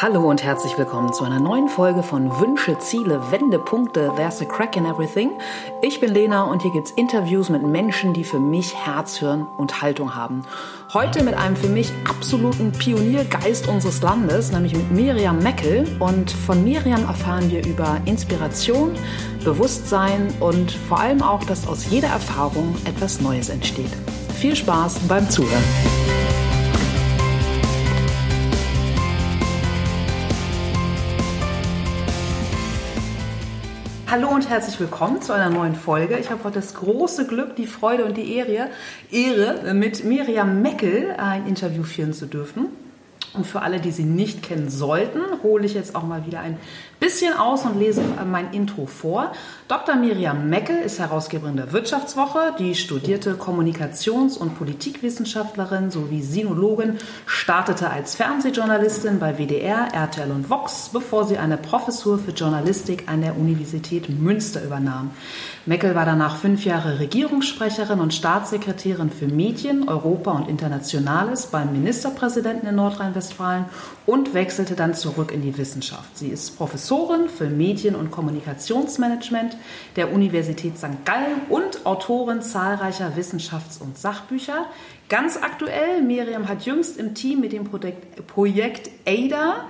Hallo und herzlich willkommen zu einer neuen Folge von Wünsche, Ziele, Wendepunkte, There's a Crack in Everything. Ich bin Lena und hier gibt's Interviews mit Menschen, die für mich Herz, Hirn und Haltung haben. Heute mit einem für mich absoluten Pioniergeist unseres Landes, nämlich mit Miriam Meckel. Und von Miriam erfahren wir über Inspiration, Bewusstsein und vor allem auch, dass aus jeder Erfahrung etwas Neues entsteht. Viel Spaß beim Zuhören. Hallo und herzlich willkommen zu einer neuen Folge. Ich habe heute das große Glück, die Freude und die Ehre, Ehre mit Miriam Meckel ein Interview führen zu dürfen. Und für alle, die sie nicht kennen sollten, hole ich jetzt auch mal wieder ein bisschen aus und lese mein Intro vor. Dr. Miriam Meckel ist Herausgeberin der Wirtschaftswoche, die studierte Kommunikations- und Politikwissenschaftlerin sowie Sinologin, startete als Fernsehjournalistin bei WDR, RTL und Vox, bevor sie eine Professur für Journalistik an der Universität Münster übernahm. Meckel war danach fünf Jahre Regierungssprecherin und Staatssekretärin für Medien, Europa und Internationales beim Ministerpräsidenten in Nordrhein-Westfalen und wechselte dann zurück in die Wissenschaft. Sie ist Professorin für Medien- und Kommunikationsmanagement der Universität St. Gallen und Autorin zahlreicher Wissenschafts- und Sachbücher. Ganz aktuell, Miriam hat jüngst im Team mit dem Projekt, Projekt ADA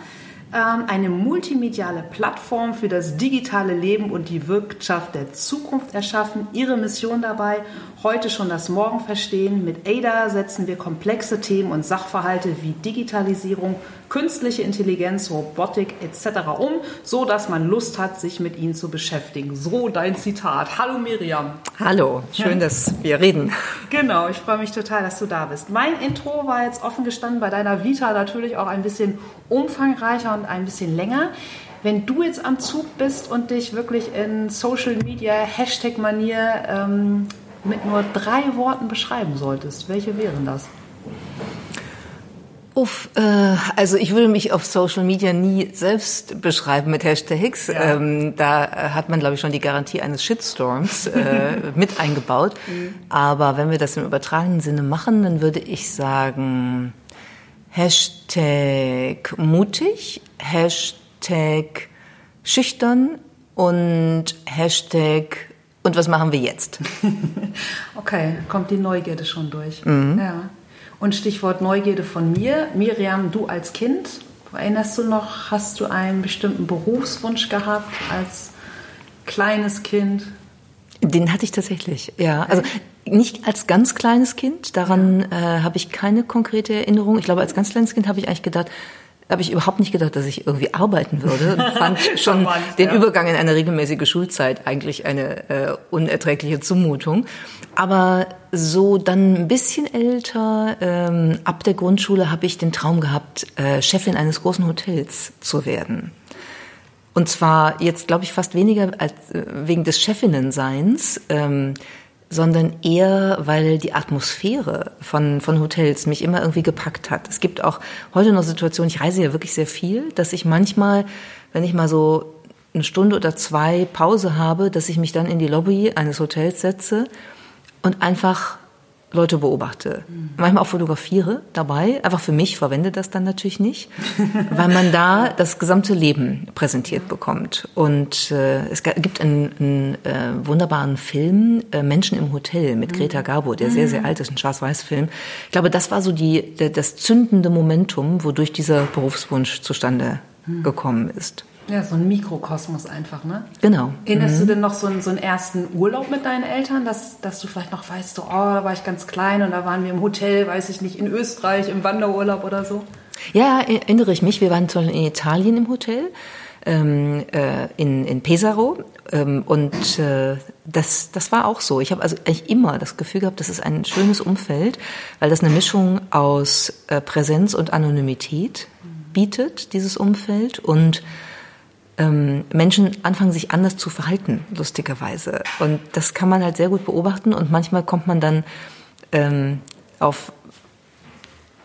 ähm, eine multimediale Plattform für das digitale Leben und die Wirtschaft der Zukunft erschaffen. Ihre Mission dabei, heute schon das Morgen verstehen. Mit ADA setzen wir komplexe Themen und Sachverhalte wie Digitalisierung, künstliche Intelligenz, Robotik etc. um, so dass man Lust hat, sich mit ihnen zu beschäftigen. So dein Zitat. Hallo Miriam. Hallo, schön, dass wir reden. Genau, ich freue mich total, dass du da bist. Mein Intro war jetzt offen gestanden bei deiner Vita natürlich auch ein bisschen umfangreicher und ein bisschen länger. Wenn du jetzt am Zug bist und dich wirklich in Social Media Hashtag-Manier ähm, mit nur drei Worten beschreiben solltest, welche wären das? Uff, äh, also ich würde mich auf Social Media nie selbst beschreiben mit Hashtags. Ja. Ähm, da äh, hat man, glaube ich, schon die Garantie eines Shitstorms äh, mit eingebaut. Mhm. Aber wenn wir das im übertragenen Sinne machen, dann würde ich sagen Hashtag mutig, Hashtag schüchtern und Hashtag und was machen wir jetzt? okay, kommt die Neugierde schon durch. Mhm. Ja. Und Stichwort Neugierde von mir. Miriam, du als Kind, erinnerst du noch, hast du einen bestimmten Berufswunsch gehabt als kleines Kind? Den hatte ich tatsächlich, ja. Also nicht als ganz kleines Kind, daran äh, habe ich keine konkrete Erinnerung. Ich glaube, als ganz kleines Kind habe ich eigentlich gedacht, habe ich überhaupt nicht gedacht, dass ich irgendwie arbeiten würde und fand schon den ja. Übergang in eine regelmäßige Schulzeit eigentlich eine äh, unerträgliche Zumutung. Aber so dann ein bisschen älter, ähm, ab der Grundschule habe ich den Traum gehabt, äh, Chefin eines großen Hotels zu werden. Und zwar jetzt, glaube ich, fast weniger als äh, wegen des Chefinnenseins, ähm, sondern eher, weil die Atmosphäre von, von Hotels mich immer irgendwie gepackt hat. Es gibt auch heute noch Situationen, ich reise ja wirklich sehr viel, dass ich manchmal, wenn ich mal so eine Stunde oder zwei Pause habe, dass ich mich dann in die Lobby eines Hotels setze und einfach Leute beobachte. Mhm. Manchmal auch fotografiere dabei, einfach für mich, verwende das dann natürlich nicht, weil man da das gesamte Leben präsentiert bekommt. Und äh, es gibt einen, einen äh, wunderbaren Film, äh, Menschen im Hotel mit mhm. Greta Garbo, der sehr, sehr mhm. alt ist, ein Schwarz-Weiß-Film. Ich glaube, das war so die, der, das zündende Momentum, wodurch dieser Berufswunsch zustande mhm. gekommen ist. Ja, so ein Mikrokosmos einfach, ne? Genau. Erinnerst mhm. du denn noch so einen, so einen ersten Urlaub mit deinen Eltern, dass, dass du vielleicht noch weißt, so, oh, da war ich ganz klein und da waren wir im Hotel, weiß ich nicht, in Österreich, im Wanderurlaub oder so? Ja, erinnere ich mich. Wir waren in Italien im Hotel, ähm, äh, in, in Pesaro. Ähm, und äh, das, das war auch so. Ich habe also eigentlich immer das Gefühl gehabt, das ist ein schönes Umfeld, weil das eine Mischung aus äh, Präsenz und Anonymität bietet, dieses Umfeld. Und ähm, Menschen anfangen, sich anders zu verhalten, lustigerweise. Und das kann man halt sehr gut beobachten und manchmal kommt man dann ähm, auf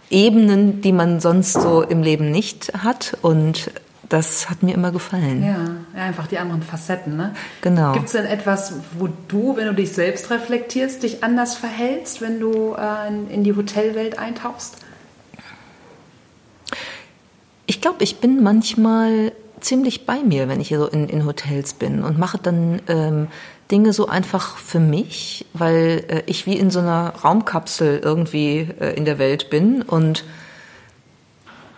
Ebenen, die man sonst so im Leben nicht hat und das hat mir immer gefallen. Ja, einfach die anderen Facetten, ne? Genau. Gibt es denn etwas, wo du, wenn du dich selbst reflektierst, dich anders verhältst, wenn du äh, in die Hotelwelt eintauchst? Ich glaube, ich bin manchmal ziemlich bei mir, wenn ich hier so in, in Hotels bin und mache dann ähm, Dinge so einfach für mich, weil äh, ich wie in so einer Raumkapsel irgendwie äh, in der Welt bin und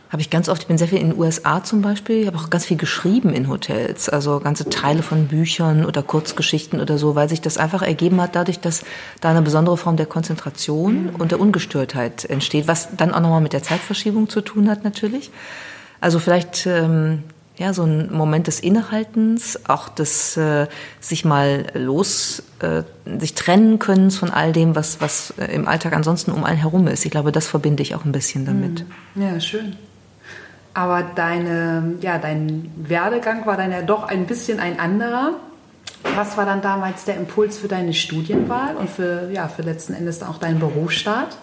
habe ich ganz oft, ich bin sehr viel in den USA zum Beispiel, ich habe auch ganz viel geschrieben in Hotels, also ganze Teile von Büchern oder Kurzgeschichten oder so, weil sich das einfach ergeben hat dadurch, dass da eine besondere Form der Konzentration und der Ungestörtheit entsteht, was dann auch nochmal mit der Zeitverschiebung zu tun hat natürlich. Also vielleicht ähm, ja, so ein Moment des Innehaltens, auch des äh, sich mal los, äh, sich trennen können von all dem, was, was äh, im Alltag ansonsten um einen herum ist. Ich glaube, das verbinde ich auch ein bisschen damit. Hm. Ja, schön. Aber deine, ja, dein Werdegang war dann ja doch ein bisschen ein anderer. Was war dann damals der Impuls für deine Studienwahl und für, ja, für letzten Endes auch deinen Berufsstart?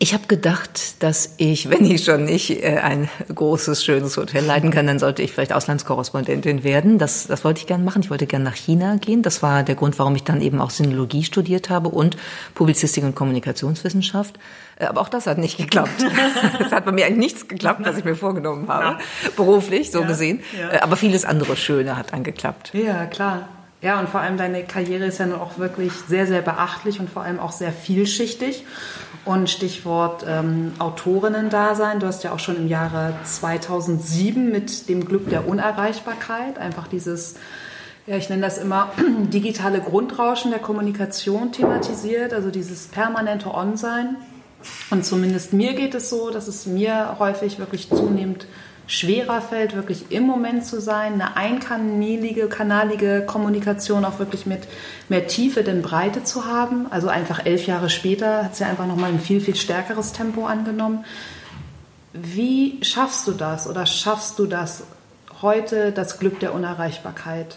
Ich habe gedacht, dass ich, wenn ich schon nicht äh, ein großes, schönes Hotel leiten kann, dann sollte ich vielleicht Auslandskorrespondentin werden. Das, das wollte ich gerne machen. Ich wollte gerne nach China gehen. Das war der Grund, warum ich dann eben auch Sinologie studiert habe und Publizistik und Kommunikationswissenschaft. Äh, aber auch das hat nicht geklappt. Es hat bei mir eigentlich nichts geklappt, was ich mir vorgenommen habe, beruflich so ja, gesehen. Ja. Äh, aber vieles andere Schöne hat dann geklappt. Ja, klar. Ja, und vor allem deine Karriere ist ja nun auch wirklich sehr, sehr beachtlich und vor allem auch sehr vielschichtig. Und Stichwort ähm, Autorinnen-Dasein. Du hast ja auch schon im Jahre 2007 mit dem Glück der Unerreichbarkeit einfach dieses, ja, ich nenne das immer digitale Grundrauschen der Kommunikation thematisiert, also dieses permanente On-Sein. Und zumindest mir geht es so, dass es mir häufig wirklich zunehmend schwerer fällt, wirklich im Moment zu sein, eine einkanalige kanalige Kommunikation auch wirklich mit mehr Tiefe denn Breite zu haben. Also einfach elf Jahre später hat sie ja einfach nochmal ein viel, viel stärkeres Tempo angenommen. Wie schaffst du das oder schaffst du das heute, das Glück der Unerreichbarkeit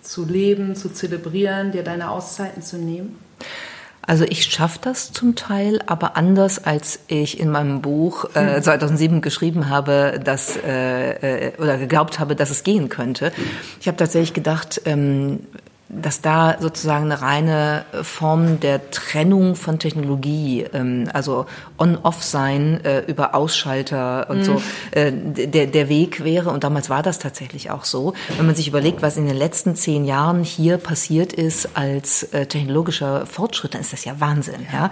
zu leben, zu zelebrieren, dir deine Auszeiten zu nehmen? Also ich schaffe das zum Teil, aber anders als ich in meinem Buch äh, 2007 hm. geschrieben habe, dass äh, äh, oder geglaubt habe, dass es gehen könnte. Ich habe tatsächlich gedacht, ähm, dass da sozusagen eine reine Form der Trennung von Technologie, ähm, also on-off sein äh, über Ausschalter und mm. so, äh, der, der Weg wäre. Und damals war das tatsächlich auch so. Wenn man sich überlegt, was in den letzten zehn Jahren hier passiert ist als äh, technologischer Fortschritt, dann ist das ja Wahnsinn. Ja,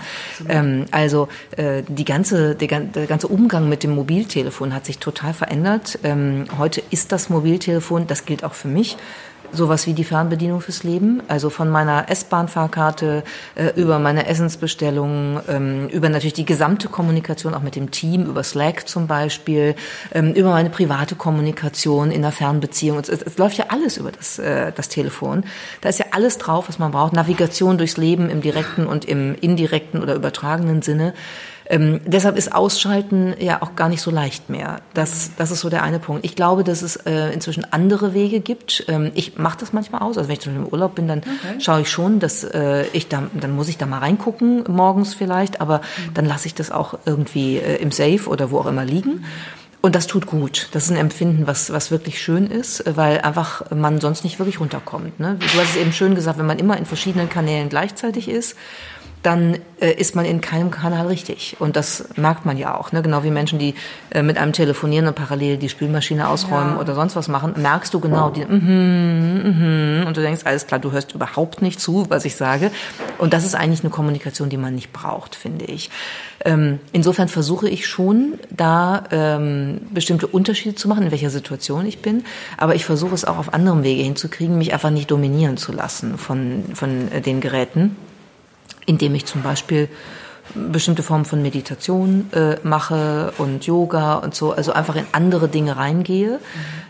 ähm, also äh, die ganze, der, der ganze Umgang mit dem Mobiltelefon hat sich total verändert. Ähm, heute ist das Mobiltelefon, das gilt auch für mich, sowas wie die Fernbedienung fürs Leben, also von meiner S-Bahn-Fahrkarte äh, über meine Essensbestellung, ähm, über natürlich die gesamte Kommunikation auch mit dem Team, über Slack zum Beispiel, ähm, über meine private Kommunikation in der Fernbeziehung. Es, es, läuft ja alles über das, äh, das Telefon. Da ist ja alles drauf, was man braucht. Navigation durchs Leben im direkten und im indirekten oder übertragenen Sinne. Ähm, deshalb ist Ausschalten ja auch gar nicht so leicht mehr. Das, das ist so der eine Punkt. Ich glaube, dass es äh, inzwischen andere Wege gibt. Ähm, ich mache das manchmal aus. Also wenn ich zum Beispiel im Urlaub bin, dann okay. schaue ich schon, dass äh, ich da, dann muss ich da mal reingucken, morgens vielleicht, aber mhm. dann lasse ich das auch irgendwie äh, im Safe oder wo auch immer liegen. Und das tut gut. Das ist ein Empfinden, was, was wirklich schön ist, weil einfach man sonst nicht wirklich runterkommt. Ne? Du hast es eben schön gesagt, wenn man immer in verschiedenen Kanälen gleichzeitig ist, dann äh, ist man in keinem Kanal richtig. Und das merkt man ja auch. Ne? Genau wie Menschen, die äh, mit einem telefonieren und parallel die Spülmaschine ausräumen ja. oder sonst was machen, merkst du genau die, mm -hmm, mm -hmm, und du denkst, alles klar, du hörst überhaupt nicht zu, was ich sage. Und das ist eigentlich eine Kommunikation, die man nicht braucht, finde ich. Ähm, insofern versuche ich schon, da ähm, bestimmte Unterschiede zu machen, in welcher Situation ich bin. Aber ich versuche es auch auf anderem Wege hinzukriegen, mich einfach nicht dominieren zu lassen von, von äh, den Geräten indem ich zum Beispiel bestimmte Formen von Meditation äh, mache und Yoga und so, also einfach in andere Dinge reingehe, mhm.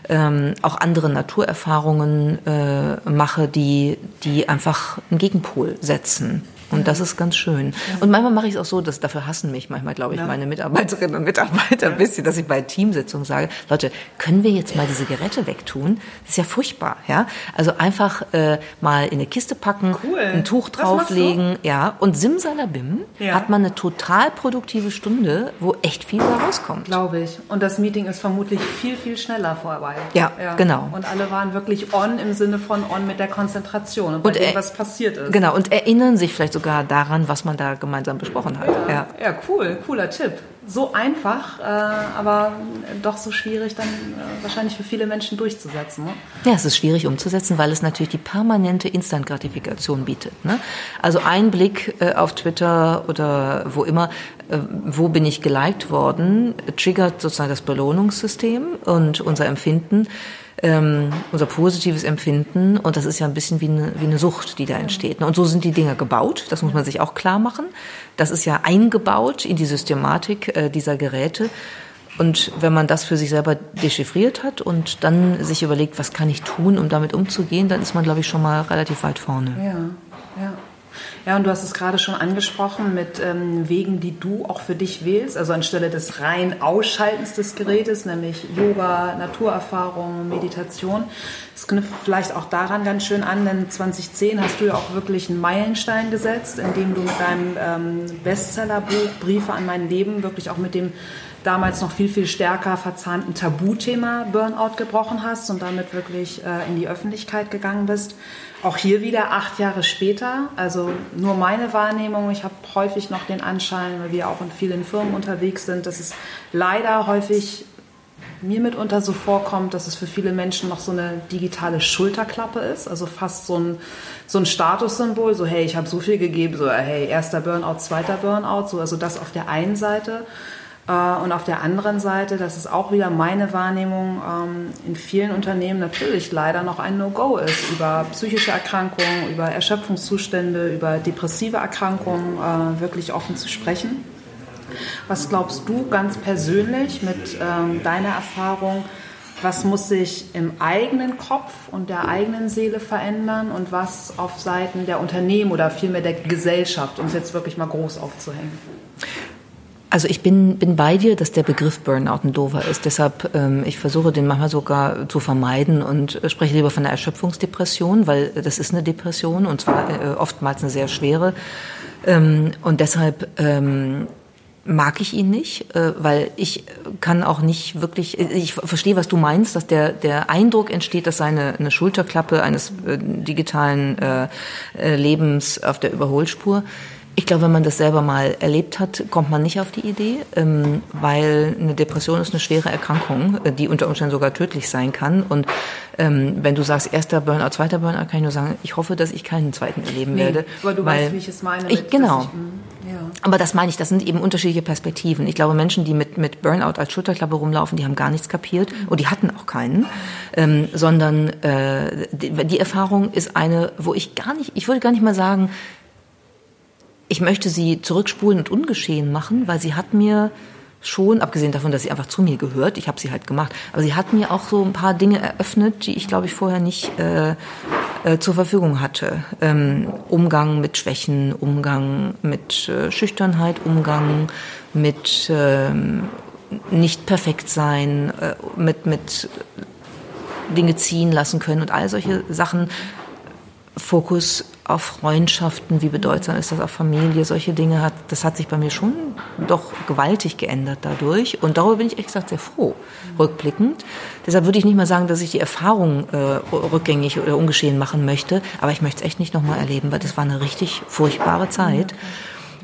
ähm, auch andere Naturerfahrungen äh, mache, die, die einfach einen Gegenpol setzen. Und das ist ganz schön. Und manchmal mache ich es auch so, dass dafür hassen mich manchmal, glaube ich, meine Mitarbeiterinnen und Mitarbeiter ein bisschen, dass ich bei Teamsitzungen sage, Leute, können wir jetzt mal diese Geräte wegtun? Das ist ja furchtbar, ja. Also einfach äh, mal in eine Kiste packen, cool. ein Tuch drauflegen, ja. Und simsalabim ja. hat man eine total produktive Stunde, wo echt viel da rauskommt. Glaube ich. Und das Meeting ist vermutlich viel, viel schneller vorbei. Ja, ja, genau. Und alle waren wirklich on im Sinne von on mit der Konzentration und, und dem, was passiert ist. Genau. Und erinnern sich vielleicht sogar daran, was man da gemeinsam besprochen hat. Ja, ja. ja cool, cooler Tipp. So einfach, äh, aber doch so schwierig dann äh, wahrscheinlich für viele Menschen durchzusetzen. Ne? Ja, es ist schwierig umzusetzen, weil es natürlich die permanente Instant-Gratifikation bietet. Ne? Also ein Blick äh, auf Twitter oder wo immer, äh, wo bin ich geliked worden, triggert sozusagen das Belohnungssystem und unser Empfinden ähm, unser positives Empfinden. Und das ist ja ein bisschen wie eine, wie eine Sucht, die da entsteht. Und so sind die Dinger gebaut. Das muss man sich auch klar machen. Das ist ja eingebaut in die Systematik äh, dieser Geräte. Und wenn man das für sich selber dechiffriert hat und dann sich überlegt, was kann ich tun, um damit umzugehen, dann ist man, glaube ich, schon mal relativ weit vorne. Ja, ja. Ja, und du hast es gerade schon angesprochen mit ähm, Wegen, die du auch für dich wählst, also anstelle des rein Ausschaltens des Gerätes, nämlich Yoga, Naturerfahrung, Meditation. Es knüpft vielleicht auch daran ganz schön an, denn 2010 hast du ja auch wirklich einen Meilenstein gesetzt, indem du mit deinem ähm, Bestsellerbuch Briefe an mein Leben wirklich auch mit dem damals noch viel, viel stärker verzahnten Tabuthema Burnout gebrochen hast und damit wirklich äh, in die Öffentlichkeit gegangen bist. Auch hier wieder acht Jahre später, also nur meine Wahrnehmung. Ich habe häufig noch den Anschein, weil wir auch in vielen Firmen unterwegs sind, dass es leider häufig mir mitunter so vorkommt, dass es für viele Menschen noch so eine digitale Schulterklappe ist, also fast so ein, so ein Statussymbol, so hey, ich habe so viel gegeben, so hey, erster Burnout, zweiter Burnout, so also das auf der einen Seite. Äh, und auf der anderen Seite, das ist auch wieder meine Wahrnehmung, ähm, in vielen Unternehmen natürlich leider noch ein No-Go ist, über psychische Erkrankungen, über Erschöpfungszustände, über depressive Erkrankungen äh, wirklich offen zu sprechen. Was glaubst du ganz persönlich mit ähm, deiner Erfahrung, was muss sich im eigenen Kopf und der eigenen Seele verändern und was auf Seiten der Unternehmen oder vielmehr der Gesellschaft, um es jetzt wirklich mal groß aufzuhängen? Also ich bin, bin bei dir, dass der Begriff Burnout ein dover ist. Deshalb, ähm, ich versuche den manchmal sogar zu vermeiden und äh, spreche lieber von einer Erschöpfungsdepression, weil das ist eine Depression und zwar äh, oftmals eine sehr schwere. Ähm, und deshalb ähm, mag ich ihn nicht, äh, weil ich kann auch nicht wirklich, ich verstehe, was du meinst, dass der, der Eindruck entsteht, dass seine eine Schulterklappe eines äh, digitalen äh, äh Lebens auf der Überholspur ich glaube, wenn man das selber mal erlebt hat, kommt man nicht auf die Idee, ähm, weil eine Depression ist eine schwere Erkrankung, äh, die unter Umständen sogar tödlich sein kann. Und ähm, wenn du sagst, erster Burnout, zweiter Burnout, kann ich nur sagen, ich hoffe, dass ich keinen zweiten erleben nee, werde. Aber du weil weißt, wie ich es meine. Ich, genau. Ich, mm, ja. Aber das meine ich, das sind eben unterschiedliche Perspektiven. Ich glaube, Menschen, die mit, mit Burnout als Schulterklappe rumlaufen, die haben gar nichts kapiert mhm. und die hatten auch keinen, ähm, sondern äh, die, die Erfahrung ist eine, wo ich gar nicht, ich würde gar nicht mal sagen, ich möchte sie zurückspulen und ungeschehen machen, weil sie hat mir schon, abgesehen davon, dass sie einfach zu mir gehört, ich habe sie halt gemacht, aber sie hat mir auch so ein paar Dinge eröffnet, die ich, glaube ich, vorher nicht äh, äh, zur Verfügung hatte. Ähm, Umgang mit Schwächen, Umgang mit äh, Schüchternheit, Umgang mit äh, nicht perfekt sein, äh, mit, mit Dinge ziehen lassen können und all solche Sachen. Fokus auf Freundschaften, wie bedeutsam ist das auf Familie, solche Dinge hat, das hat sich bei mir schon doch gewaltig geändert dadurch. Und darüber bin ich ehrlich gesagt sehr froh, rückblickend. Deshalb würde ich nicht mal sagen, dass ich die Erfahrung äh, rückgängig oder ungeschehen machen möchte, aber ich möchte es echt nicht nochmal erleben, weil das war eine richtig furchtbare Zeit.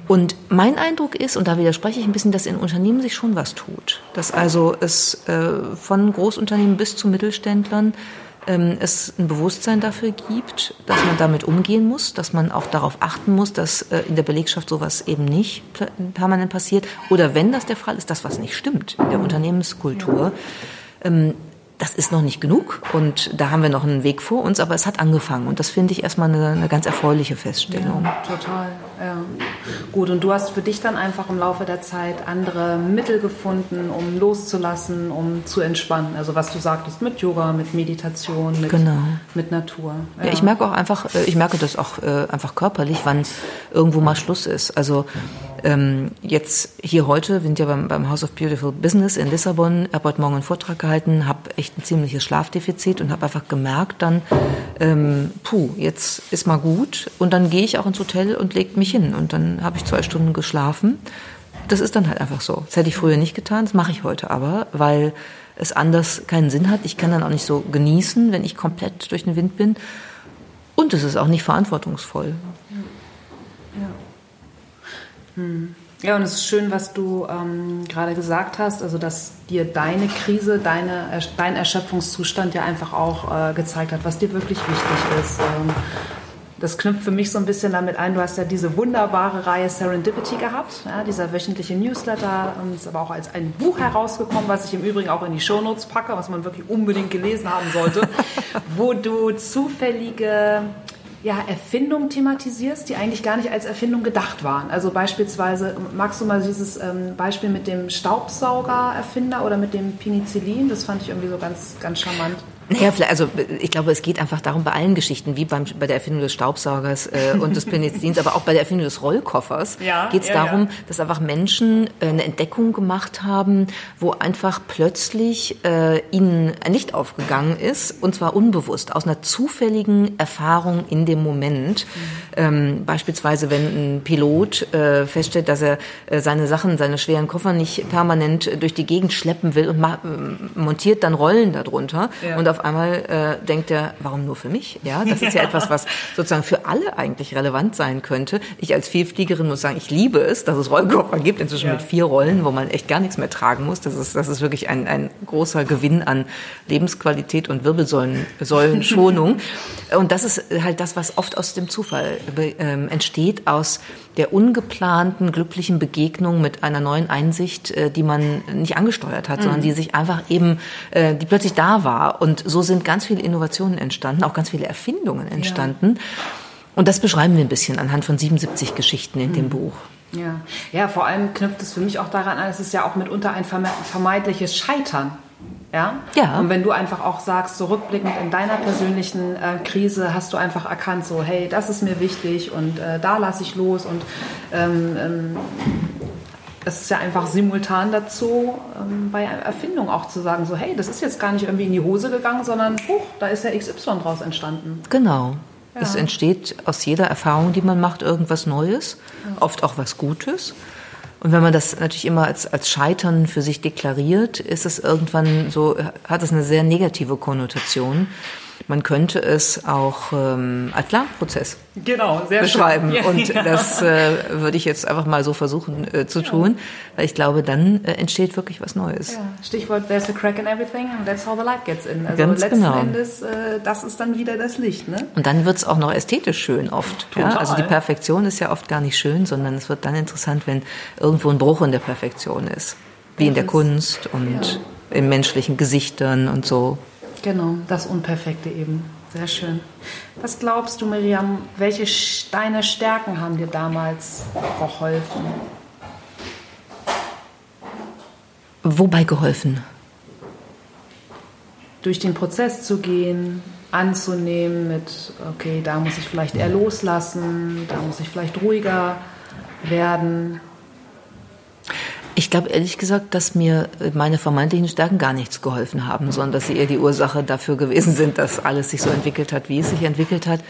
Und mein Eindruck ist, und da widerspreche ich ein bisschen, dass in Unternehmen sich schon was tut. Dass also es äh, von Großunternehmen bis zu Mittelständlern ähm, es ein Bewusstsein dafür gibt, dass man damit umgehen muss, dass man auch darauf achten muss, dass äh, in der Belegschaft sowas eben nicht permanent passiert. Oder wenn das der Fall ist, dass was nicht stimmt in der Unternehmenskultur. Ähm, das ist noch nicht genug und da haben wir noch einen Weg vor uns, aber es hat angefangen und das finde ich erstmal eine, eine ganz erfreuliche Feststellung. Ja, total, ja. Gut, und du hast für dich dann einfach im Laufe der Zeit andere Mittel gefunden, um loszulassen, um zu entspannen. Also was du sagtest mit Yoga, mit Meditation, mit, genau. mit Natur. Ja. ja. ich merke auch einfach, äh, ich merke das auch äh, einfach körperlich, wann irgendwo mal Schluss ist. Also ähm, jetzt hier heute, wir sind ja beim, beim House of Beautiful Business in Lissabon, habe heute Morgen einen Vortrag gehalten, habe echt ein ziemliches Schlafdefizit und habe einfach gemerkt dann, ähm, puh, jetzt ist mal gut und dann gehe ich auch ins Hotel und lege mich hin und dann habe ich zwei Stunden geschlafen. Das ist dann halt einfach so. Das hätte ich früher nicht getan, das mache ich heute aber, weil es anders keinen Sinn hat. Ich kann dann auch nicht so genießen, wenn ich komplett durch den Wind bin. Und es ist auch nicht verantwortungsvoll. Ja. Hm. Ja, und es ist schön, was du ähm, gerade gesagt hast, also dass dir deine Krise, deine, dein Erschöpfungszustand ja einfach auch äh, gezeigt hat, was dir wirklich wichtig ist. Ähm, das knüpft für mich so ein bisschen damit ein, du hast ja diese wunderbare Reihe Serendipity gehabt, ja, dieser wöchentliche Newsletter, und ist aber auch als ein Buch herausgekommen, was ich im Übrigen auch in die Shownotes packe, was man wirklich unbedingt gelesen haben sollte, wo du zufällige ja, Erfindungen thematisierst, die eigentlich gar nicht als Erfindung gedacht waren. Also beispielsweise, magst du mal dieses ähm, Beispiel mit dem Staubsauger-Erfinder oder mit dem Penicillin? Das fand ich irgendwie so ganz, ganz charmant. Naja, also ich glaube, es geht einfach darum, bei allen Geschichten, wie beim, bei der Erfindung des Staubsaugers äh, und des Penicillins, aber auch bei der Erfindung des Rollkoffers, ja, geht es ja, darum, ja. dass einfach Menschen äh, eine Entdeckung gemacht haben, wo einfach plötzlich äh, ihnen ein Licht aufgegangen ist, und zwar unbewusst, aus einer zufälligen Erfahrung in dem Moment. Mhm. Ähm, beispielsweise, wenn ein Pilot äh, feststellt, dass er äh, seine Sachen, seine schweren Koffer nicht permanent durch die Gegend schleppen will und montiert dann Rollen darunter und auf einmal äh, denkt er, warum nur für mich? Ja, das ist ja. ja etwas, was sozusagen für alle eigentlich relevant sein könnte. Ich als Vielfliegerin muss sagen, ich liebe es, dass es Rollkoffer gibt, inzwischen ja. mit vier Rollen, wo man echt gar nichts mehr tragen muss. Das ist, das ist wirklich ein, ein großer Gewinn an Lebensqualität und Wirbelsäulenschonung. und das ist halt das, was oft aus dem Zufall äh, entsteht, aus der ungeplanten, glücklichen Begegnung mit einer neuen Einsicht, äh, die man nicht angesteuert hat, mhm. sondern die sich einfach eben, äh, die plötzlich da war. Und so sind ganz viele Innovationen entstanden, auch ganz viele Erfindungen entstanden. Ja. Und das beschreiben wir ein bisschen anhand von 77 Geschichten in mhm. dem Buch. Ja. ja, vor allem knüpft es für mich auch daran an, es ist ja auch mitunter ein vermeidliches Scheitern. Ja? ja. Und wenn du einfach auch sagst, so rückblickend in deiner persönlichen äh, Krise hast du einfach erkannt, so, hey, das ist mir wichtig und äh, da lasse ich los und ähm, ähm, es ist ja einfach simultan dazu, ähm, bei Erfindung auch zu sagen, so, hey, das ist jetzt gar nicht irgendwie in die Hose gegangen, sondern, huch, da ist ja XY draus entstanden. Genau. Ja. Es entsteht aus jeder Erfahrung, die man macht, irgendwas Neues, ja. oft auch was Gutes. Und wenn man das natürlich immer als, als Scheitern für sich deklariert, ist es irgendwann so, hat es eine sehr negative Konnotation. Man könnte es auch ähm, als Lernprozess genau, beschreiben. Ja, und ja. das äh, würde ich jetzt einfach mal so versuchen äh, zu tun, weil ich glaube, dann äh, entsteht wirklich was Neues. Stichwort There's a crack in everything and that's how the light gets in. Also Ganz letzten genau. Endes, äh, das ist dann wieder das Licht. Ne? Und dann wird es auch noch ästhetisch schön oft. Ja? Also die Perfektion ist ja oft gar nicht schön, sondern es wird dann interessant, wenn irgendwo ein Bruch in der Perfektion ist. Wie in der Kunst und in menschlichen Gesichtern und so. Genau, das Unperfekte eben. Sehr schön. Was glaubst du, Miriam, welche deine Stärken haben dir damals geholfen? Wobei geholfen? Durch den Prozess zu gehen, anzunehmen mit, okay, da muss ich vielleicht eher loslassen, da muss ich vielleicht ruhiger werden. Ich glaube ehrlich gesagt, dass mir meine vermeintlichen Stärken gar nichts geholfen haben, sondern dass sie eher die Ursache dafür gewesen sind, dass alles sich so entwickelt hat, wie es sich entwickelt hat.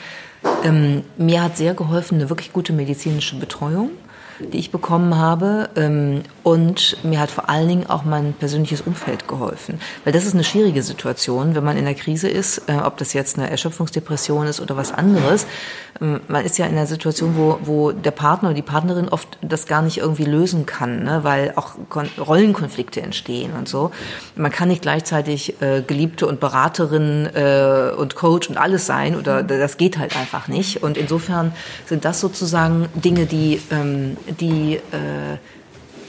Ähm, mir hat sehr geholfen eine wirklich gute medizinische Betreuung die ich bekommen habe. Ähm, und mir hat vor allen Dingen auch mein persönliches Umfeld geholfen. Weil das ist eine schwierige Situation, wenn man in der Krise ist, äh, ob das jetzt eine Erschöpfungsdepression ist oder was anderes. Ähm, man ist ja in einer Situation, wo, wo der Partner oder die Partnerin oft das gar nicht irgendwie lösen kann, ne? weil auch Rollenkonflikte entstehen und so. Man kann nicht gleichzeitig äh, Geliebte und Beraterin äh, und Coach und alles sein oder das geht halt einfach nicht. Und insofern sind das sozusagen Dinge, die ähm, die äh,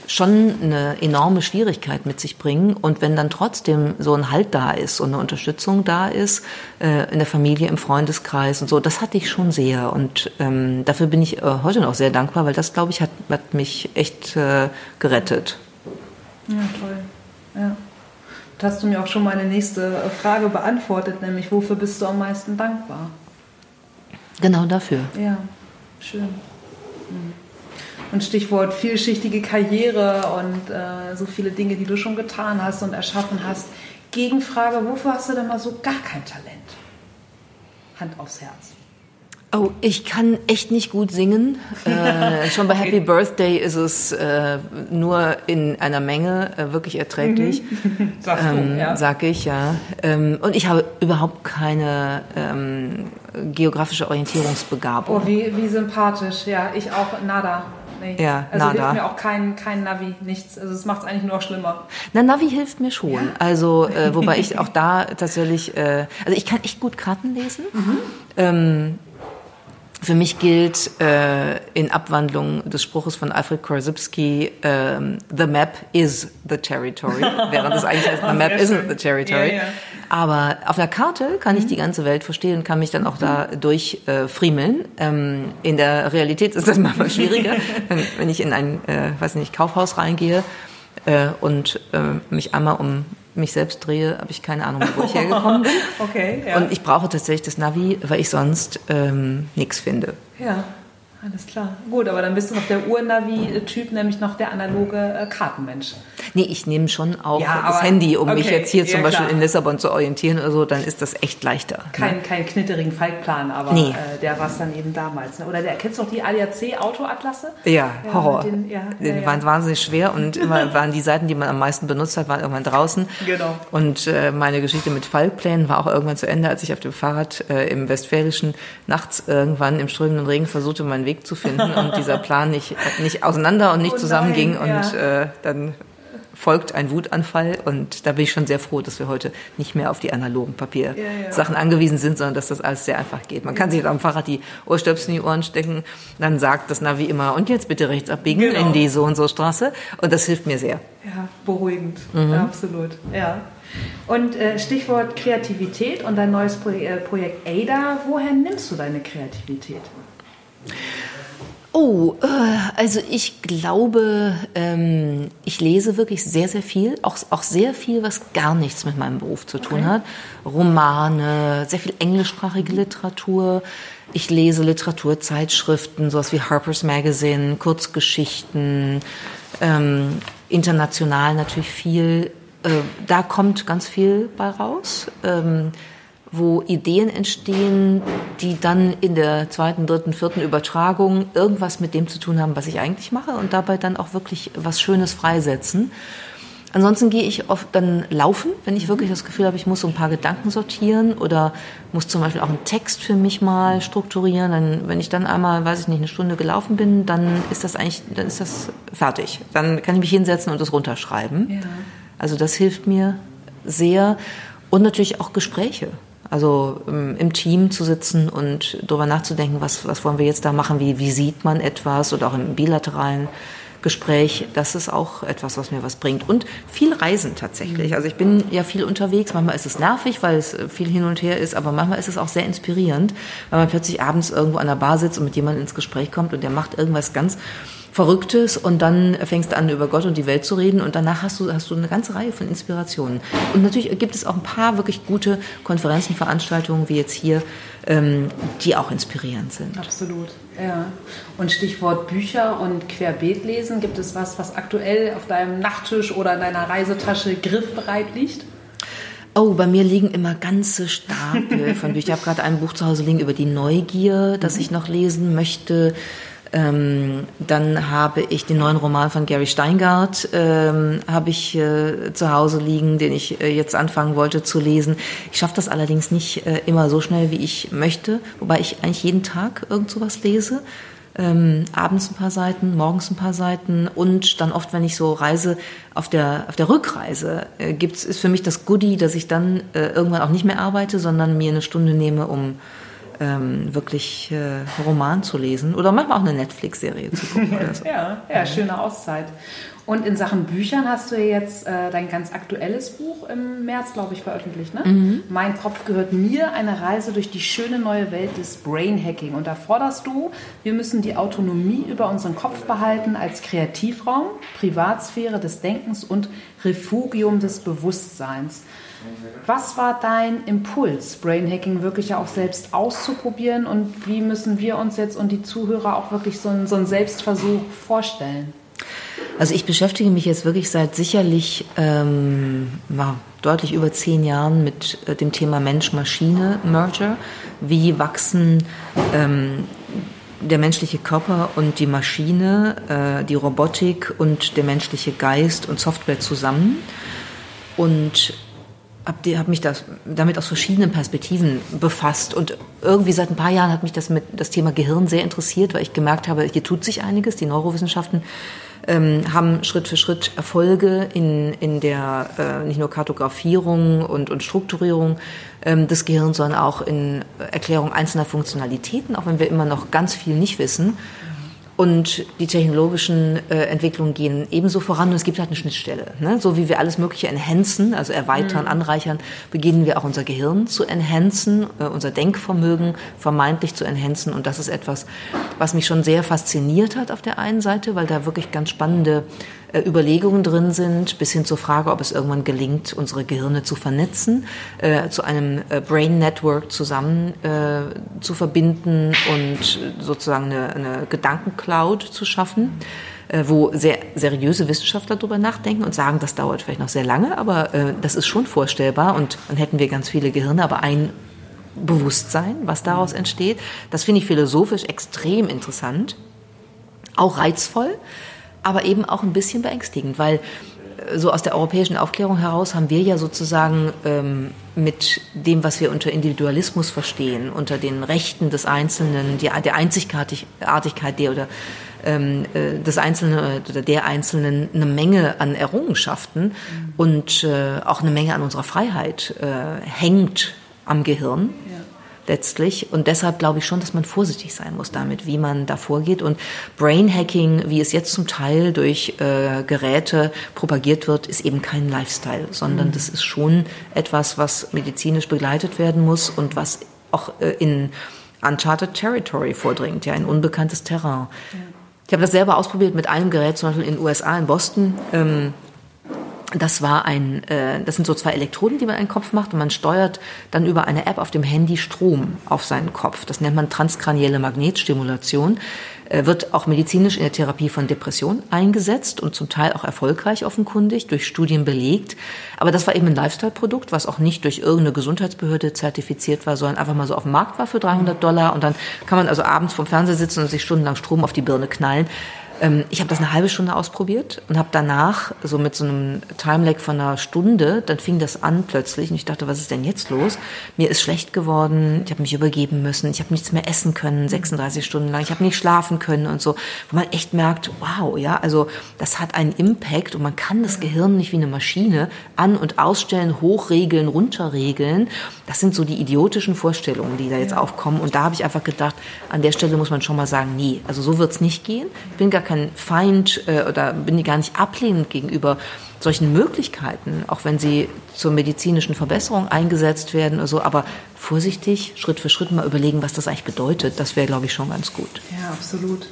schon eine enorme Schwierigkeit mit sich bringen. Und wenn dann trotzdem so ein Halt da ist und eine Unterstützung da ist, äh, in der Familie, im Freundeskreis und so, das hatte ich schon sehr. Und ähm, dafür bin ich äh, heute noch sehr dankbar, weil das, glaube ich, hat, hat mich echt äh, gerettet. Ja, toll. Ja. Da hast du mir auch schon meine nächste Frage beantwortet, nämlich wofür bist du am meisten dankbar? Genau dafür. Ja, schön. Mhm. Und Stichwort vielschichtige Karriere und äh, so viele Dinge, die du schon getan hast und erschaffen hast. Gegenfrage, wofür hast du denn mal so gar kein Talent? Hand aufs Herz. Oh, ich kann echt nicht gut singen. Äh, schon bei Happy Birthday ist es äh, nur in einer Menge äh, wirklich erträglich. Sagst ähm, ja. Sag ich, ja. Ähm, und ich habe überhaupt keine ähm, geografische Orientierungsbegabung. Oh, wie, wie sympathisch. Ja, ich auch, nada. Nee. Ja, also nada. hilft mir auch kein, kein Navi, nichts. Also es macht es eigentlich nur noch schlimmer. Na, Navi hilft mir schon. Also, äh, wobei ich auch da tatsächlich, äh, also ich kann echt gut Karten lesen. Ähm, für mich gilt äh, in Abwandlung des Spruches von Alfred Korsipski, ähm, the map is the territory, während es eigentlich heißt, the map isn't the territory. Ja, ja. Aber auf einer Karte kann ich die ganze Welt verstehen und kann mich dann auch da durch äh, friemeln. Ähm, in der Realität ist das manchmal schwieriger, wenn, wenn ich in ein, äh, weiß nicht, Kaufhaus reingehe äh, und äh, mich einmal um mich selbst drehe, habe ich keine Ahnung, wo ich hergekommen bin. Okay, ja. Und ich brauche tatsächlich das Navi, weil ich sonst ähm, nichts finde. ja, alles klar. Gut, aber dann bist du noch der Ur-Navi-Typ, nämlich noch der analoge äh, Kartenmensch. Nee, ich nehme schon auch Ja, das aber- Handy, um mich okay, jetzt hier ja, zum Beispiel klar. in Lissabon zu orientieren oder so, dann ist das echt leichter. Kein, kein knitterigen Falkplan, aber Nee. äh, der war es dann eben damals. Ne? Oder der, kennst du noch die ADAC-Autoatlasse? Ja, Horror. mit den- ja, die ja, ja. waren wahnsinnig schwer und immer waren die Seiten, die man am meisten benutzt hat, waren irgendwann draußen. Genau. Und äh, meine Geschichte mit Falkplänen war auch irgendwann zu Ende, als ich auf dem Fahrrad äh, im Westfälischen nachts irgendwann im strömenden Regen versuchte, meinen Weg zu finden und dieser Plan nicht, nicht auseinander und nicht Oh zusammenging nein, und äh, dann folgt ein Wutanfall und da bin ich schon sehr froh, dass wir heute nicht mehr auf die analogen Papiersachen ja. angewiesen sind, sondern dass das alles sehr einfach geht. Man kann sich am Fahrrad die Ohrstöpsel in die Ohren stecken, dann sagt das Navi immer und jetzt bitte rechts abbiegen Genau. in die so und so Straße und das hilft mir sehr. Ja, beruhigend. Mhm. Ja, absolut. Ja. Und äh, Stichwort Kreativität und dein neues Pro äh, Projekt ADA. Woher nimmst du deine Kreativität? Oh, äh, also ich glaube, ähm, ich lese wirklich sehr, sehr viel, auch, auch sehr viel, was gar nichts mit meinem Beruf zu tun Okay. hat. Romane, sehr viel englischsprachige Literatur. Ich lese Literaturzeitschriften, sowas wie Harper's Magazine, Kurzgeschichten, ähm, international natürlich viel. Äh, da kommt ganz viel bei raus. Ähm, wo Ideen entstehen, die dann in der zweiten, dritten, vierten Übertragung irgendwas mit dem zu tun haben, was ich eigentlich mache und dabei dann auch wirklich was Schönes freisetzen. Ansonsten gehe ich oft dann laufen, wenn ich wirklich das Gefühl habe, ich muss so ein paar Gedanken sortieren oder muss zum Beispiel auch einen Text für mich mal strukturieren. Dann, wenn ich dann einmal, weiß ich nicht, eine Stunde gelaufen bin, dann ist das eigentlich, dann ist das fertig. Dann kann ich mich hinsetzen und das runterschreiben. Ja. Also das hilft mir sehr und natürlich auch Gespräche. Also ähm, im Team zu sitzen und darüber nachzudenken, was, was wollen wir jetzt da machen, wie, wie sieht man etwas oder auch im bilateralen Gespräch, das ist auch etwas, was mir was bringt. Und viel Reisen tatsächlich. Also ich bin ja viel unterwegs. Manchmal ist es nervig, weil es äh, viel hin und her ist, aber manchmal ist es auch sehr inspirierend, weil man plötzlich abends irgendwo an der Bar sitzt und mit jemandem ins Gespräch kommt und der macht irgendwas ganz Verrücktes und dann fängst du an, über Gott und die Welt zu reden und danach hast du, hast du eine ganze Reihe von Inspirationen. Und natürlich gibt es auch ein paar wirklich gute Konferenzen, Veranstaltungen, wie jetzt hier, ähm, die auch inspirierend sind. Absolut, ja. Und Stichwort Bücher und Querbeetlesen. Gibt es was, was aktuell auf deinem Nachttisch oder in deiner Reisetasche griffbereit liegt? Oh, bei mir liegen immer ganze Stapel von Büchern. Ich habe gerade ein Buch zu Hause liegen über die Neugier, das ich noch lesen möchte. Ähm, dann habe ich den neuen Roman von Gary Steingart ähm, habe ich äh, zu Hause liegen, den ich äh, jetzt anfangen wollte zu lesen. Ich schaffe das allerdings nicht äh, immer so schnell, wie ich möchte, wobei ich eigentlich jeden Tag irgend sowas lese. Ähm, abends ein paar Seiten, morgens ein paar Seiten und dann oft, wenn ich so reise, auf der, auf der Rückreise äh, gibt's, ist für mich das Goodie, dass ich dann äh, irgendwann auch nicht mehr arbeite, sondern mir eine Stunde nehme, um ähm, wirklich äh, Roman zu lesen oder manchmal auch eine Netflix-Serie zu gucken oder so. Ja, ja, schöne Auszeit. Und in Sachen Büchern hast du jetzt äh, dein ganz aktuelles Buch im März, glaube ich, veröffentlicht. Ne? Mein Kopf gehört mir, eine Reise durch die schöne neue Welt des Brain Hacking. Und da forderst du, wir müssen die Autonomie über unseren Kopf behalten als Kreativraum, Privatsphäre des Denkens und Refugium des Bewusstseins. Was war dein Impuls, Brain Hacking wirklich auch selbst auszuprobieren und wie müssen wir uns jetzt und die Zuhörer auch wirklich so einen, so einen Selbstversuch vorstellen? Also ich beschäftige mich jetzt wirklich seit sicherlich ähm, deutlich über zehn Jahren mit äh, dem Thema Mensch-Maschine-Merger. Wie wachsen ähm, der menschliche Körper und die Maschine, äh, die Robotik und der menschliche Geist und Software zusammen? Und habe hab mich das, damit aus verschiedenen Perspektiven befasst. Und irgendwie seit ein paar Jahren hat mich das, mit, das Thema Gehirn sehr interessiert, weil ich gemerkt habe, hier tut sich einiges. Die Neurowissenschaften ähm, haben Schritt für Schritt Erfolge in, in der äh, nicht nur Kartografierung und, und Strukturierung ähm, des Gehirns, sondern auch in Erklärung einzelner Funktionalitäten, auch wenn wir immer noch ganz viel nicht wissen. Und die technologischen äh, Entwicklungen gehen ebenso voran und es gibt halt eine Schnittstelle. Ne? So wie wir alles Mögliche enhancen, also erweitern, mhm. anreichern, beginnen wir auch unser Gehirn zu enhancen, äh, unser Denkvermögen vermeintlich zu enhancen. Und das ist etwas, was mich schon sehr fasziniert hat auf der einen Seite, weil da wirklich ganz spannende Überlegungen drin sind, bis hin zur Frage, ob es irgendwann gelingt, unsere Gehirne zu vernetzen, äh, zu einem äh, Brain Network zusammen äh, zu verbinden und sozusagen eine, eine Gedankencloud zu schaffen äh, wo sehr seriöse Wissenschaftler darüber nachdenken und sagen, das dauert vielleicht noch sehr lange, aber äh, das ist schon vorstellbar und dann hätten wir ganz viele Gehirne, aber ein Bewusstsein, was daraus entsteht, das finde ich philosophisch extrem interessant, auch reizvoll aber eben auch ein bisschen beängstigend, weil äh, so aus der europäischen Aufklärung heraus haben wir ja sozusagen ähm, mit dem, was wir unter Individualismus verstehen, unter den Rechten des Einzelnen, die, der Einzigartigkeit der oder ähm, äh, des Einzelnen oder der Einzelnen eine Menge an Errungenschaften mhm. und äh, auch eine Menge an unserer Freiheit äh, hängt am Gehirn. Letztlich. Und deshalb glaube ich schon, dass man vorsichtig sein muss damit, wie man da vorgeht. Und Brain Hacking, wie es jetzt zum Teil durch äh, Geräte propagiert wird, ist eben kein Lifestyle, sondern mhm. das ist schon etwas, was medizinisch begleitet werden muss und was auch äh, in Uncharted Territory vordringt, ja, ein unbekanntes Terrain. Ja. Ich habe das selber ausprobiert mit einem Gerät, zum Beispiel in den USA, in Boston. Ähm, das war ein, äh, das sind so zwei Elektroden, die man in den Kopf macht und man steuert dann über eine App auf dem Handy Strom auf seinen Kopf. Das nennt man transkranielle Magnetstimulation. Äh, wird auch medizinisch in der Therapie von Depressionen eingesetzt und zum Teil auch erfolgreich offenkundig, durch Studien belegt. Aber das war eben ein Lifestyle-Produkt, was auch nicht durch irgendeine Gesundheitsbehörde zertifiziert war, sondern einfach mal so auf dem Markt war für 300 Dollar. Und dann kann man also abends vom Fernseher sitzen und sich stundenlang Strom auf die Birne knallen. Ähm, ich habe das eine halbe Stunde ausprobiert und habe danach so mit so einem Timelag von einer Stunde, dann fing das an plötzlich und ich dachte, was ist denn jetzt los? Mir ist schlecht geworden, ich habe mich übergeben müssen, ich habe nichts mehr essen können, 36 Stunden lang, ich habe nicht schlafen können und so, wo man echt merkt, wow, ja, also das hat einen Impact und man kann das Gehirn nicht wie eine Maschine an- und ausstellen, hochregeln, runterregeln. Das sind so die idiotischen Vorstellungen, die da jetzt aufkommen und da habe ich einfach gedacht, an der Stelle muss man schon mal sagen, nee, also so wird's nicht gehen. Ich bin gar kein Feind äh, oder bin gar nicht ablehnend gegenüber solchen Möglichkeiten, auch wenn sie zur medizinischen Verbesserung eingesetzt werden oder so, aber vorsichtig, Schritt für Schritt mal überlegen, was das eigentlich bedeutet, das wäre, glaube ich, schon ganz gut. Ja, absolut.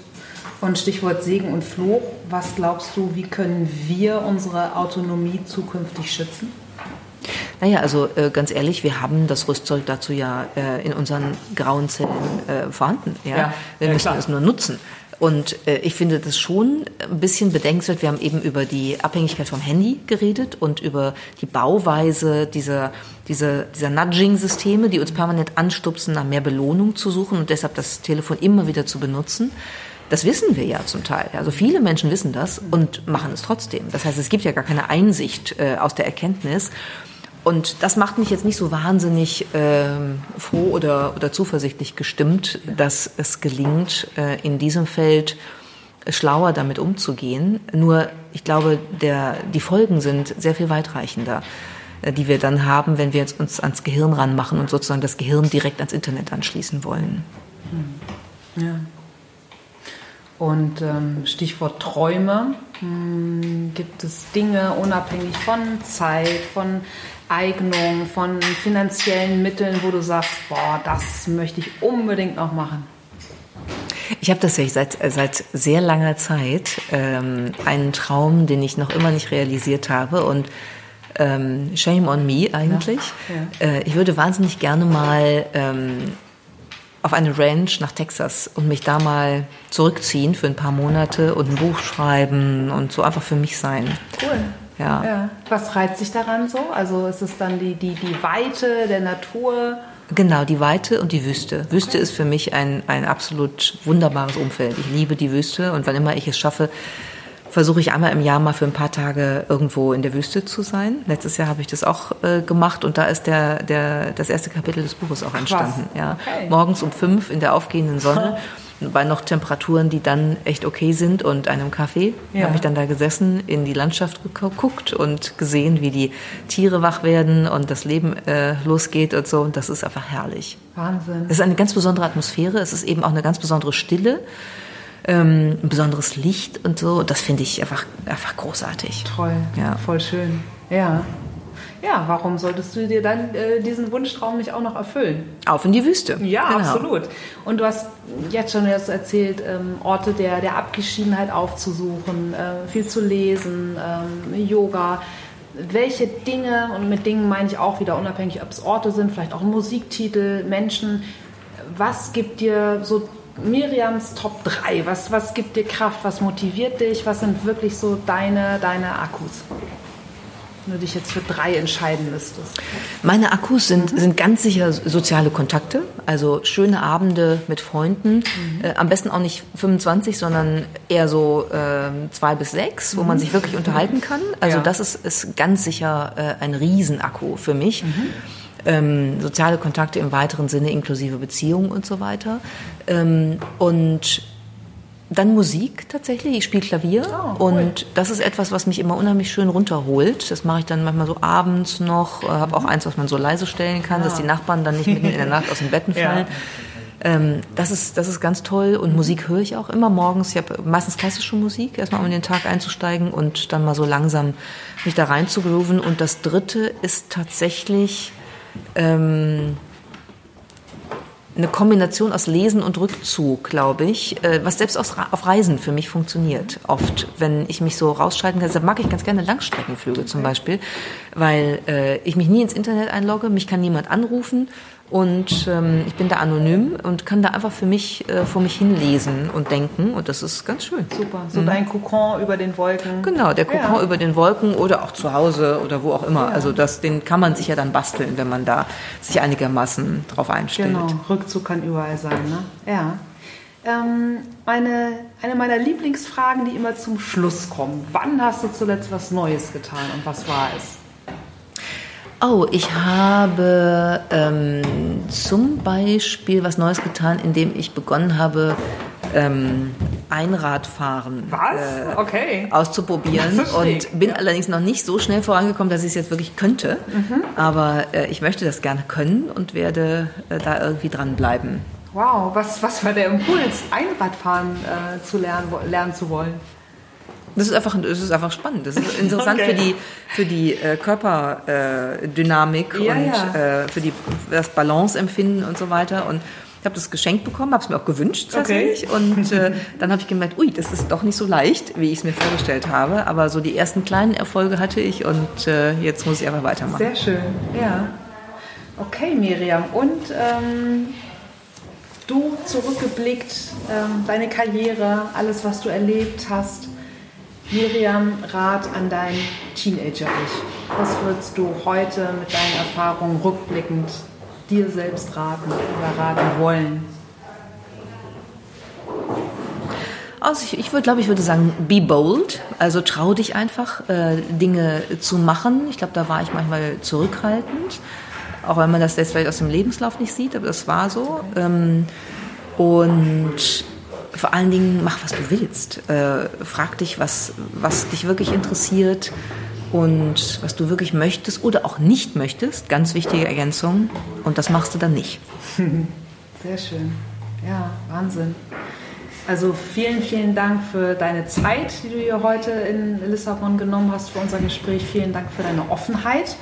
Und Stichwort Segen und Fluch, was glaubst du, wie können wir unsere Autonomie zukünftig schützen? Naja, also äh, ganz ehrlich, wir haben das Rüstzeug dazu ja äh, in unseren grauen Zellen äh, vorhanden. Ja? ja wir müssen ja, es nur nutzen. Und äh, ich finde das schon ein bisschen bedenkenswert. Wir haben eben über die Abhängigkeit vom Handy geredet und über die Bauweise dieser, dieser, dieser Nudging-Systeme, die uns permanent anstupsen, nach mehr Belohnung zu suchen und deshalb das Telefon immer wieder zu benutzen. Das wissen wir ja zum Teil. Also viele Menschen wissen das und machen es trotzdem. Das heißt, es gibt ja gar keine Einsicht äh, aus der Erkenntnis. Und das macht mich jetzt nicht so wahnsinnig äh, froh oder, oder zuversichtlich gestimmt, dass es gelingt, äh, in diesem Feld schlauer damit umzugehen. Nur ich glaube, der, die Folgen sind sehr viel weitreichender, äh, die wir dann haben, wenn wir jetzt uns ans Gehirn ranmachen und sozusagen das Gehirn direkt ans Internet anschließen wollen. Hm. Ja. Und ähm, Stichwort Träume. Hm, gibt es Dinge unabhängig von Zeit, von Eignung, von finanziellen Mitteln, wo du sagst, boah, das möchte ich unbedingt noch machen? Ich habe tatsächlich seit, seit sehr langer Zeit ähm, einen Traum, den ich noch immer nicht realisiert habe und ähm, shame on me eigentlich. Ja, ja. Äh, ich würde wahnsinnig gerne mal ähm, auf eine Ranch nach Texas und mich da mal zurückziehen für ein paar Monate und ein Buch schreiben und so einfach für mich sein. Cool. Ja. ja. Was reizt sich daran so? Also ist es dann die, die, die Weite der Natur? Genau, die Weite und die Wüste. Wüste ist für mich ein, ein absolut wunderbares Umfeld. Ich liebe die Wüste und wann immer ich es schaffe, versuche ich einmal im Jahr mal für ein paar Tage irgendwo in der Wüste zu sein. Letztes Jahr habe ich das auch äh, gemacht und da ist der, der, das erste Kapitel des Buches auch entstanden. Ja. Okay. Morgens um fünf in der aufgehenden Sonne. bei noch Temperaturen, die dann echt okay sind und einem Kaffee. Ja. habe ich dann da gesessen, in die Landschaft geguckt und gesehen, wie die Tiere wach werden und das Leben äh, losgeht und so. Und das ist einfach herrlich. Wahnsinn. Es ist eine ganz besondere Atmosphäre. Es ist eben auch eine ganz besondere Stille ähm, ein besonderes Licht und so. Das finde ich einfach, einfach großartig. Toll, ja. voll schön. Ja. Ja, warum solltest du dir dann äh, diesen Wunschtraum nicht auch noch erfüllen? Auf in die Wüste. Ja, genau. absolut. Und du hast jetzt schon jetzt erzählt, ähm, Orte der, der Abgeschiedenheit aufzusuchen, äh, viel zu lesen, ähm, Yoga. Welche Dinge, und mit Dingen meine ich auch wieder unabhängig, ob es Orte sind, vielleicht auch Musiktitel, Menschen, was gibt dir so Miriams Top 3. Was, was gibt dir Kraft? Was motiviert dich? Was sind wirklich so deine, deine Akkus? Du dich jetzt für drei entscheiden müsstest. Meine Akkus sind, mhm. sind ganz sicher soziale Kontakte, also schöne Abende mit Freunden. Mhm. Äh, am besten auch nicht 25, sondern eher so äh, zwei bis sechs, wo mhm. man sich wirklich unterhalten kann. Also ja. das ist, ist ganz sicher äh, ein Riesenakku für mich. Mhm ähm, soziale Kontakte im weiteren Sinne inklusive Beziehungen und so weiter. Ähm, und dann Musik tatsächlich. Ich spiele Klavier oh, cool. und das ist etwas, was mich immer unheimlich schön runterholt. Das mache ich dann manchmal so abends noch. Äh, Habe auch eins, was man so leise stellen kann, ja. dass die Nachbarn dann nicht mitten in der Nacht aus dem Betten fallen. Ja. Ähm, das, ist, das ist ganz toll und Musik höre ich auch immer morgens. Ich habe meistens klassische Musik, erstmal um in den Tag einzusteigen und dann mal so langsam mich da rein zu grooven. Und das dritte ist tatsächlich ähm, eine Kombination aus Lesen und Rückzug, glaube ich, äh, was selbst auf Reisen für mich funktioniert. Oft, wenn ich mich so rausschalten kann, deshalb mag ich ganz gerne Langstreckenflüge zum Beispiel, weil äh, ich mich nie ins Internet einlogge, mich kann niemand anrufen und ähm, ich bin da anonym und kann da einfach für mich äh, vor mich hinlesen und denken. Und das ist ganz schön. Super. So mhm. dein Kokon über den Wolken. Genau, der Kokon ja. über den Wolken oder auch zu Hause oder wo auch immer. Ja. Also das, den kann man sich ja dann basteln, wenn man da sich einigermaßen drauf einstellt. Genau, Rückzug kann überall sein, ne? Ja. Ähm, meine, eine meiner Lieblingsfragen, die immer zum Schluss kommen. Wann hast du zuletzt was Neues getan und was war es? Oh, ich habe ähm, zum Beispiel was Neues getan, indem ich begonnen habe, ähm, Einradfahren äh, okay. auszuprobieren und bin ja. allerdings noch nicht so schnell vorangekommen, dass ich es jetzt wirklich könnte. Mhm. Aber äh, ich möchte das gerne können und werde äh, da irgendwie dranbleiben. Wow, was, was war der Impuls, Einradfahren äh, zu lernen, lernen zu wollen? Das ist einfach, das ist einfach spannend. Das ist interessant okay. für die, für die äh, Körperdynamik ja, und ja. Äh, für, die, das Balanceempfinden und so weiter. Und ich habe das geschenkt bekommen, habe es mir auch gewünscht tatsächlich. Okay. Und äh, dann habe ich gemerkt, ui, das ist doch nicht so leicht, wie ich es mir vorgestellt habe. Aber so die ersten kleinen Erfolge hatte ich und äh, jetzt muss ich einfach weitermachen. Sehr schön, ja. Okay, Miriam. Und ähm, du zurückgeblickt, ähm, deine Karriere, alles, was du erlebt hast. Miriam, Rat an dein Teenager-Ich. Was würdest du heute mit deinen Erfahrungen rückblickend dir selbst raten oder raten wollen? Also ich, ich würde, glaube ich, würde sagen, be bold. Also trau dich einfach, äh, Dinge zu machen. Ich glaube, da war ich manchmal zurückhaltend, auch wenn man das jetzt vielleicht aus dem Lebenslauf nicht sieht, aber das war so. Ähm, und vor allen Dingen mach, was du willst. Äh, frag dich, was, was dich wirklich interessiert und was du wirklich möchtest oder auch nicht möchtest. Ganz wichtige Ergänzung. Und das machst du dann nicht. Sehr schön. Ja, Wahnsinn. Also vielen, vielen Dank für deine Zeit, die du hier heute in Lissabon genommen hast für unser Gespräch. Vielen Dank für deine Offenheit.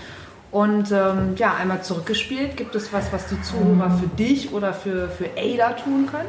Und ähm, ja, einmal zurückgespielt. Gibt es was, was die Zuhörer für dich oder für, für Ada tun können?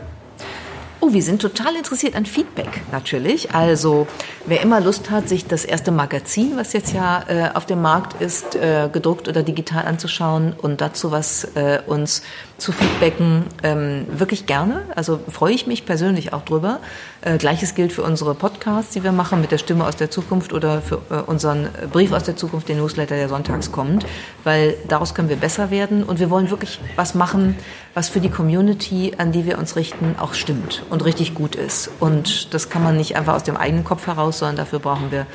Oh, wir sind total interessiert an Feedback natürlich. Also wer immer Lust hat, sich das erste Magazin, was jetzt ja äh, auf dem Markt ist, äh, gedruckt oder digital anzuschauen und dazu was äh, uns zu feedbacken, ähm, wirklich gerne. Also freue ich mich persönlich auch drüber. Äh, Gleiches gilt für unsere Podcasts, die wir machen mit der Stimme aus der Zukunft oder für äh, unseren Brief aus der Zukunft, den Newsletter, der sonntags kommt, weil daraus können wir besser werden und wir wollen wirklich was machen, was für die Community, an die wir uns richten, auch stimmt und richtig gut ist. Und das kann man nicht einfach aus dem eigenen Kopf heraus, sondern dafür brauchen wir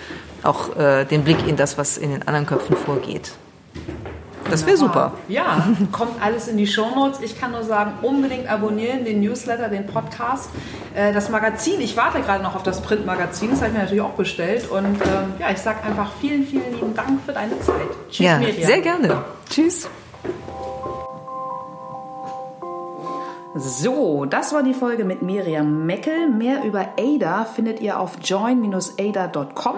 auch äh, den Blick in das, was in den anderen Köpfen vorgeht. Das wäre super. Ja, kommt alles in die Shownotes. Ich kann nur sagen, unbedingt abonnieren, den Newsletter, den Podcast, äh, das Magazin. Ich warte gerade noch auf das Printmagazin, das habe ich mir natürlich auch bestellt. Und ähm, ja, ich sage einfach vielen, vielen lieben Dank für deine Zeit. Tschüss, ja, Miriam. Sehr gerne. Tschüss. So, das war die Folge mit Miriam Meckel. Mehr über Ada findet ihr auf join-ada.com.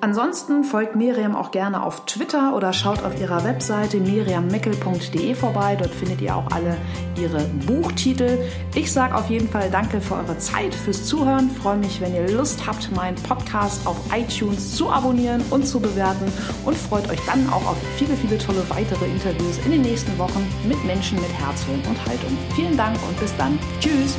Ansonsten folgt Miriam auch gerne auf Twitter oder schaut auf ihrer Webseite miriammeckel.de vorbei. Dort findet ihr auch alle ihre Buchtitel. Ich sage auf jeden Fall danke für eure Zeit, fürs Zuhören. Freue mich, wenn ihr Lust habt, meinen Podcast auf iTunes zu abonnieren und zu bewerten und freut euch dann auch auf viele, viele tolle weitere Interviews in den nächsten Wochen mit Menschen mit Herz, Hirn und Haltung. Vielen Dank und bis dann. Tschüss.